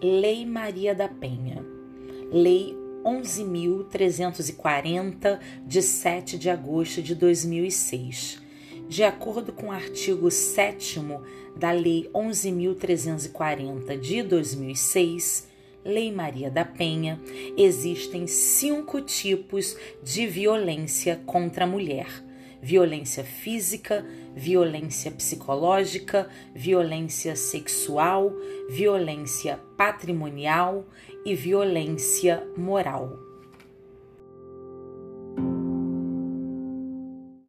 Lei Maria da Penha, Lei 11.340, de 7 de agosto de 2006. De acordo com o artigo 7 da Lei 11.340 de 2006, Lei Maria da Penha, existem cinco tipos de violência contra a mulher: violência física, violência psicológica, violência sexual, violência patrimonial e violência moral.